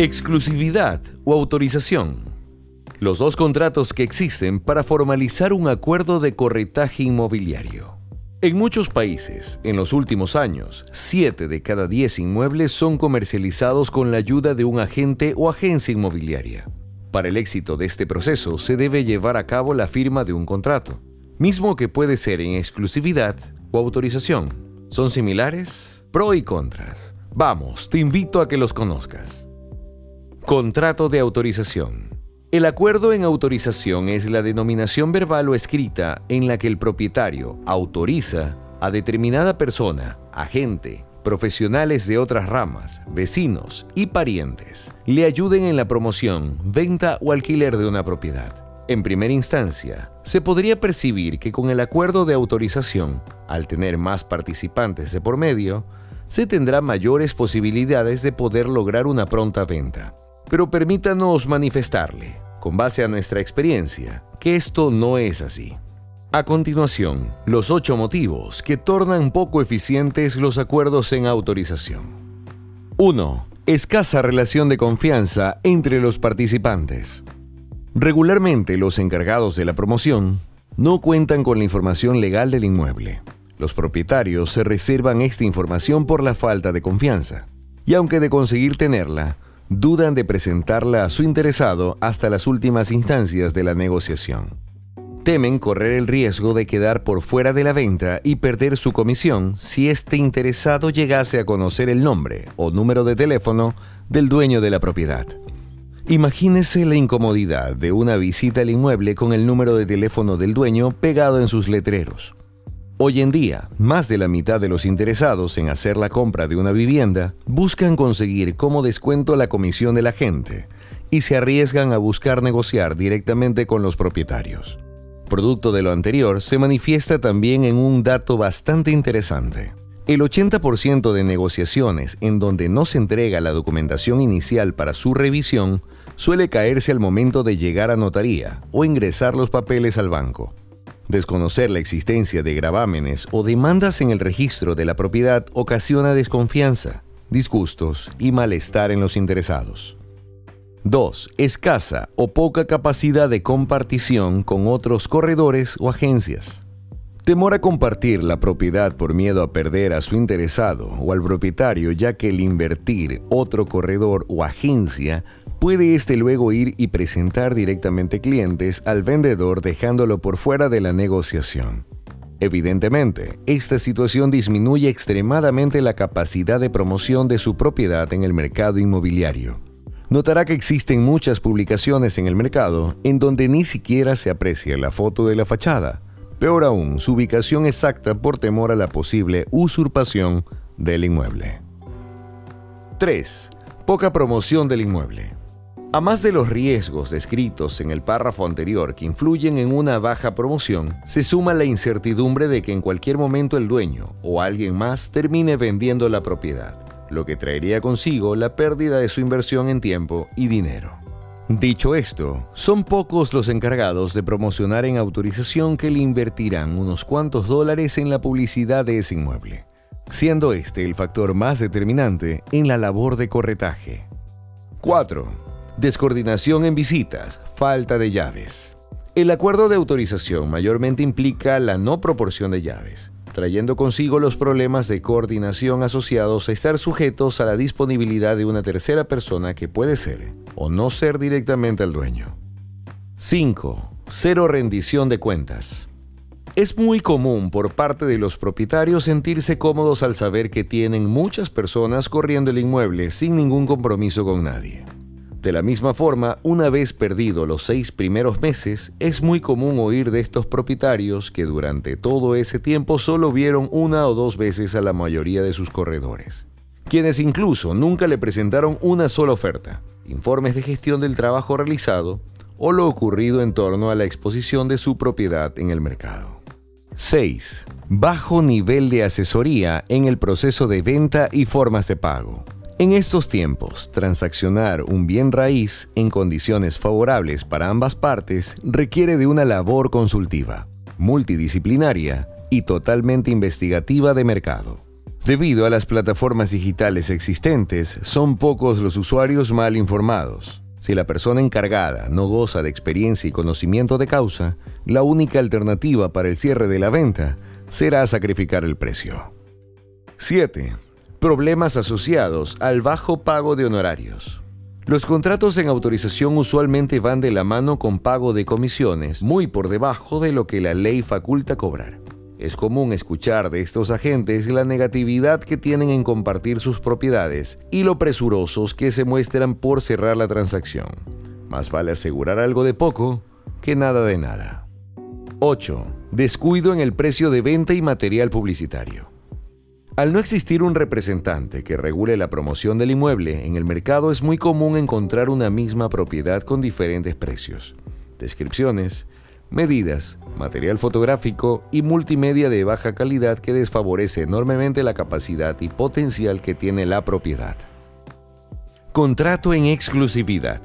Exclusividad o autorización. Los dos contratos que existen para formalizar un acuerdo de corretaje inmobiliario. En muchos países, en los últimos años, 7 de cada 10 inmuebles son comercializados con la ayuda de un agente o agencia inmobiliaria. Para el éxito de este proceso se debe llevar a cabo la firma de un contrato, mismo que puede ser en exclusividad o autorización. ¿Son similares? Pro y contras. Vamos, te invito a que los conozcas. Contrato de autorización. El acuerdo en autorización es la denominación verbal o escrita en la que el propietario autoriza a determinada persona, agente, profesionales de otras ramas, vecinos y parientes le ayuden en la promoción, venta o alquiler de una propiedad. En primera instancia, se podría percibir que con el acuerdo de autorización, al tener más participantes de por medio, se tendrá mayores posibilidades de poder lograr una pronta venta. Pero permítanos manifestarle, con base a nuestra experiencia, que esto no es así. A continuación, los ocho motivos que tornan poco eficientes los acuerdos en autorización. 1. Escasa relación de confianza entre los participantes. Regularmente los encargados de la promoción no cuentan con la información legal del inmueble. Los propietarios se reservan esta información por la falta de confianza. Y aunque de conseguir tenerla, dudan de presentarla a su interesado hasta las últimas instancias de la negociación. Temen correr el riesgo de quedar por fuera de la venta y perder su comisión si este interesado llegase a conocer el nombre o número de teléfono del dueño de la propiedad. Imagínese la incomodidad de una visita al inmueble con el número de teléfono del dueño pegado en sus letreros. Hoy en día, más de la mitad de los interesados en hacer la compra de una vivienda buscan conseguir como descuento la comisión de la gente y se arriesgan a buscar negociar directamente con los propietarios. Producto de lo anterior se manifiesta también en un dato bastante interesante. El 80% de negociaciones en donde no se entrega la documentación inicial para su revisión suele caerse al momento de llegar a notaría o ingresar los papeles al banco. Desconocer la existencia de gravámenes o demandas en el registro de la propiedad ocasiona desconfianza, disgustos y malestar en los interesados. 2. Escasa o poca capacidad de compartición con otros corredores o agencias. Temor a compartir la propiedad por miedo a perder a su interesado o al propietario ya que el invertir otro corredor o agencia puede éste luego ir y presentar directamente clientes al vendedor dejándolo por fuera de la negociación. Evidentemente, esta situación disminuye extremadamente la capacidad de promoción de su propiedad en el mercado inmobiliario. Notará que existen muchas publicaciones en el mercado en donde ni siquiera se aprecia la foto de la fachada, peor aún su ubicación exacta por temor a la posible usurpación del inmueble. 3. Poca promoción del inmueble. A más de los riesgos descritos en el párrafo anterior que influyen en una baja promoción, se suma la incertidumbre de que en cualquier momento el dueño o alguien más termine vendiendo la propiedad, lo que traería consigo la pérdida de su inversión en tiempo y dinero. Dicho esto, son pocos los encargados de promocionar en autorización que le invertirán unos cuantos dólares en la publicidad de ese inmueble, siendo este el factor más determinante en la labor de corretaje. 4 descoordinación en visitas, falta de llaves. El acuerdo de autorización mayormente implica la no proporción de llaves, trayendo consigo los problemas de coordinación asociados a estar sujetos a la disponibilidad de una tercera persona que puede ser o no ser directamente el dueño. 5. Cero rendición de cuentas. Es muy común por parte de los propietarios sentirse cómodos al saber que tienen muchas personas corriendo el inmueble sin ningún compromiso con nadie. De la misma forma, una vez perdido los seis primeros meses, es muy común oír de estos propietarios que durante todo ese tiempo solo vieron una o dos veces a la mayoría de sus corredores, quienes incluso nunca le presentaron una sola oferta, informes de gestión del trabajo realizado o lo ocurrido en torno a la exposición de su propiedad en el mercado. 6. Bajo nivel de asesoría en el proceso de venta y formas de pago. En estos tiempos, transaccionar un bien raíz en condiciones favorables para ambas partes requiere de una labor consultiva, multidisciplinaria y totalmente investigativa de mercado. Debido a las plataformas digitales existentes, son pocos los usuarios mal informados. Si la persona encargada no goza de experiencia y conocimiento de causa, la única alternativa para el cierre de la venta será sacrificar el precio. 7. Problemas asociados al bajo pago de honorarios. Los contratos en autorización usualmente van de la mano con pago de comisiones muy por debajo de lo que la ley faculta cobrar. Es común escuchar de estos agentes la negatividad que tienen en compartir sus propiedades y lo presurosos que se muestran por cerrar la transacción. Más vale asegurar algo de poco que nada de nada. 8. Descuido en el precio de venta y material publicitario. Al no existir un representante que regule la promoción del inmueble, en el mercado es muy común encontrar una misma propiedad con diferentes precios, descripciones, medidas, material fotográfico y multimedia de baja calidad que desfavorece enormemente la capacidad y potencial que tiene la propiedad. Contrato en exclusividad.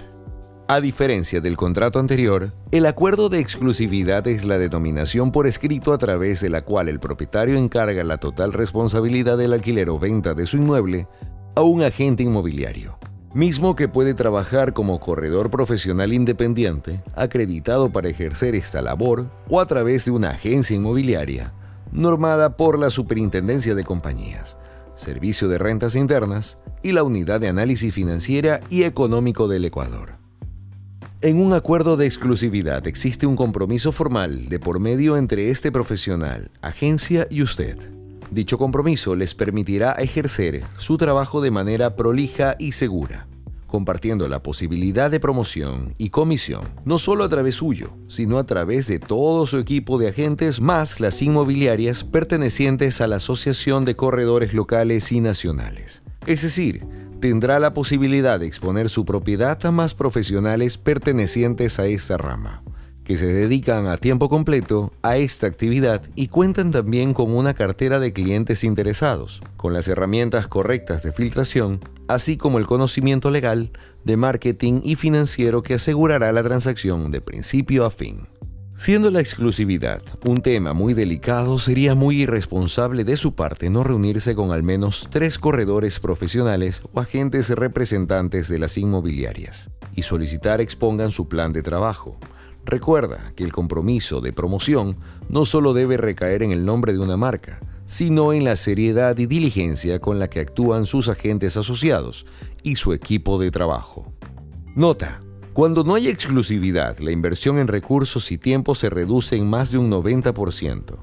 A diferencia del contrato anterior, el acuerdo de exclusividad es la denominación por escrito a través de la cual el propietario encarga la total responsabilidad del alquiler o venta de su inmueble a un agente inmobiliario mismo que puede trabajar como corredor profesional independiente, acreditado para ejercer esta labor, o a través de una agencia inmobiliaria, normada por la Superintendencia de Compañías, Servicio de Rentas Internas y la Unidad de Análisis Financiera y Económico del Ecuador. En un acuerdo de exclusividad existe un compromiso formal de por medio entre este profesional, agencia y usted Dicho compromiso les permitirá ejercer su trabajo de manera prolija y segura, compartiendo la posibilidad de promoción y comisión, no solo a través suyo, sino a través de todo su equipo de agentes más las inmobiliarias pertenecientes a la Asociación de Corredores Locales y Nacionales. Es decir, tendrá la posibilidad de exponer su propiedad a más profesionales pertenecientes a esta rama que se dedican a tiempo completo a esta actividad y cuentan también con una cartera de clientes interesados, con las herramientas correctas de filtración, así como el conocimiento legal, de marketing y financiero que asegurará la transacción de principio a fin. Siendo la exclusividad un tema muy delicado, sería muy irresponsable de su parte no reunirse con al menos tres corredores profesionales o agentes representantes de las inmobiliarias y solicitar expongan su plan de trabajo, Recuerda que el compromiso de promoción no solo debe recaer en el nombre de una marca, sino en la seriedad y diligencia con la que actúan sus agentes asociados y su equipo de trabajo. Nota. Cuando no hay exclusividad, la inversión en recursos y tiempo se reduce en más de un 90%.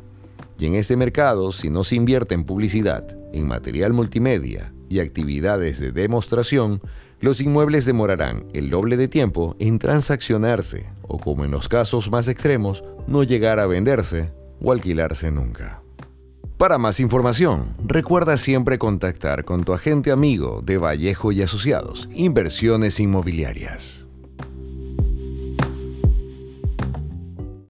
Y en este mercado, si no se invierte en publicidad, en material multimedia y actividades de demostración, los inmuebles demorarán el doble de tiempo en transaccionarse o, como en los casos más extremos, no llegar a venderse o alquilarse nunca. Para más información, recuerda siempre contactar con tu agente amigo de Vallejo y Asociados, Inversiones Inmobiliarias.